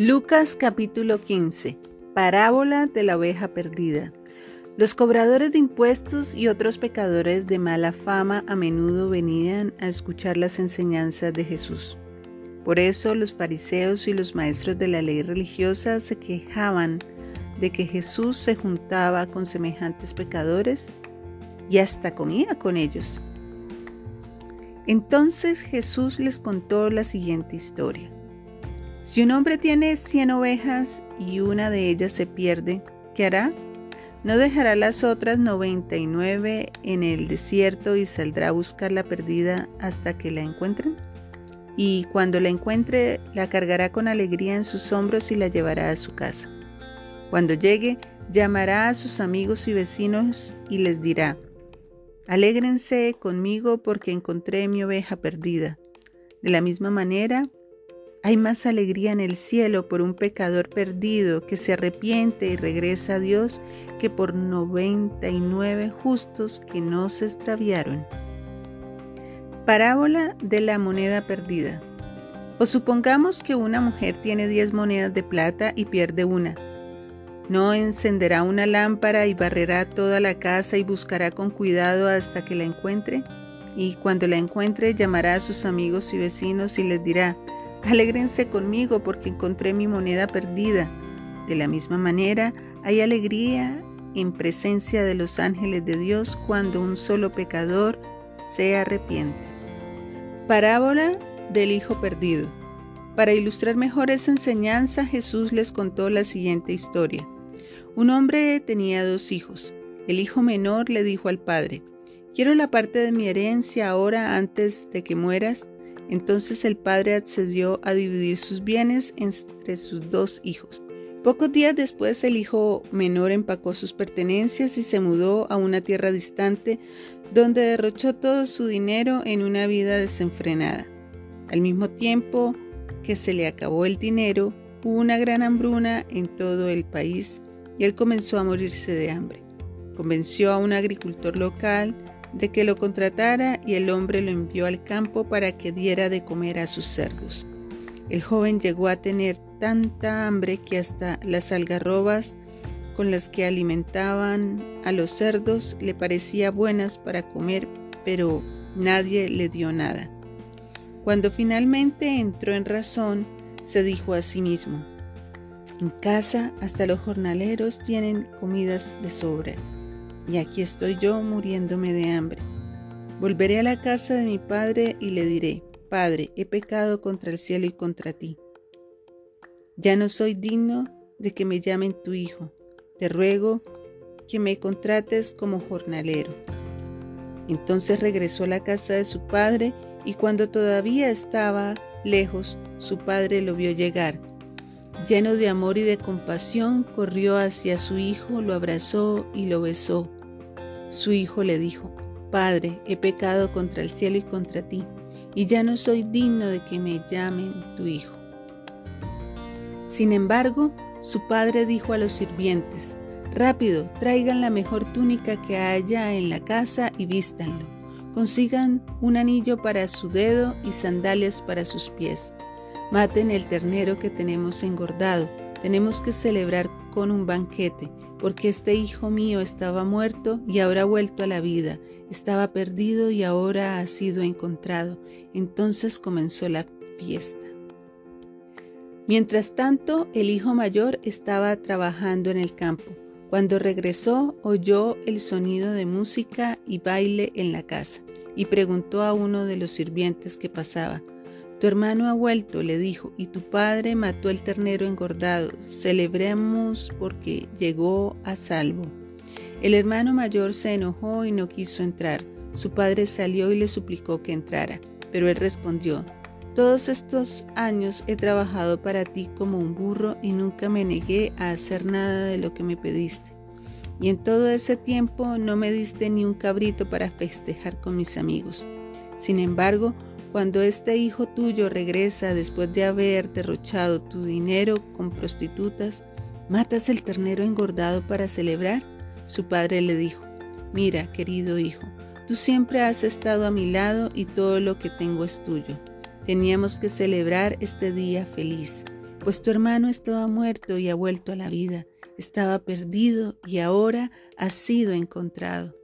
Lucas capítulo 15. Parábola de la oveja perdida. Los cobradores de impuestos y otros pecadores de mala fama a menudo venían a escuchar las enseñanzas de Jesús. Por eso los fariseos y los maestros de la ley religiosa se quejaban de que Jesús se juntaba con semejantes pecadores y hasta comía con ellos. Entonces Jesús les contó la siguiente historia. Si un hombre tiene cien ovejas y una de ellas se pierde, ¿qué hará? ¿No dejará las otras noventa y nueve en el desierto y saldrá a buscar la perdida hasta que la encuentren? Y cuando la encuentre, la cargará con alegría en sus hombros y la llevará a su casa. Cuando llegue, llamará a sus amigos y vecinos y les dirá, Alégrense conmigo porque encontré mi oveja perdida. De la misma manera, hay más alegría en el cielo por un pecador perdido que se arrepiente y regresa a Dios que por 99 justos que no se extraviaron. Parábola de la moneda perdida. O supongamos que una mujer tiene 10 monedas de plata y pierde una. ¿No encenderá una lámpara y barrerá toda la casa y buscará con cuidado hasta que la encuentre? Y cuando la encuentre llamará a sus amigos y vecinos y les dirá, Alégrense conmigo porque encontré mi moneda perdida. De la misma manera, hay alegría en presencia de los ángeles de Dios cuando un solo pecador se arrepiente. Parábola del Hijo Perdido. Para ilustrar mejor esa enseñanza, Jesús les contó la siguiente historia. Un hombre tenía dos hijos. El hijo menor le dijo al padre, Quiero la parte de mi herencia ahora antes de que mueras. Entonces el padre accedió a dividir sus bienes entre sus dos hijos. Pocos días después el hijo menor empacó sus pertenencias y se mudó a una tierra distante donde derrochó todo su dinero en una vida desenfrenada. Al mismo tiempo que se le acabó el dinero, hubo una gran hambruna en todo el país y él comenzó a morirse de hambre. Convenció a un agricultor local de que lo contratara y el hombre lo envió al campo para que diera de comer a sus cerdos. El joven llegó a tener tanta hambre que hasta las algarrobas con las que alimentaban a los cerdos le parecía buenas para comer, pero nadie le dio nada. Cuando finalmente entró en razón, se dijo a sí mismo, en casa hasta los jornaleros tienen comidas de sobra y aquí estoy yo muriéndome de hambre. Volveré a la casa de mi padre y le diré, Padre, he pecado contra el cielo y contra ti. Ya no soy digno de que me llamen tu hijo. Te ruego que me contrates como jornalero. Entonces regresó a la casa de su padre y cuando todavía estaba lejos, su padre lo vio llegar. Lleno de amor y de compasión, corrió hacia su hijo, lo abrazó y lo besó. Su hijo le dijo, Padre, he pecado contra el cielo y contra ti, y ya no soy digno de que me llamen tu hijo. Sin embargo, su padre dijo a los sirvientes, Rápido, traigan la mejor túnica que haya en la casa y vístanlo. Consigan un anillo para su dedo y sandalias para sus pies. Maten el ternero que tenemos engordado. Tenemos que celebrar con un banquete porque este hijo mío estaba muerto y ahora ha vuelto a la vida, estaba perdido y ahora ha sido encontrado. Entonces comenzó la fiesta. Mientras tanto, el hijo mayor estaba trabajando en el campo. Cuando regresó, oyó el sonido de música y baile en la casa y preguntó a uno de los sirvientes que pasaba, tu hermano ha vuelto, le dijo, y tu padre mató el ternero engordado. Celebremos porque llegó a salvo. El hermano mayor se enojó y no quiso entrar. Su padre salió y le suplicó que entrara, pero él respondió, Todos estos años he trabajado para ti como un burro y nunca me negué a hacer nada de lo que me pediste. Y en todo ese tiempo no me diste ni un cabrito para festejar con mis amigos. Sin embargo, cuando este hijo tuyo regresa después de haber derrochado tu dinero con prostitutas, ¿matas el ternero engordado para celebrar? Su padre le dijo, mira, querido hijo, tú siempre has estado a mi lado y todo lo que tengo es tuyo. Teníamos que celebrar este día feliz. pues tu hermano estaba muerto y ha vuelto a la vida, estaba perdido y ahora ha sido encontrado.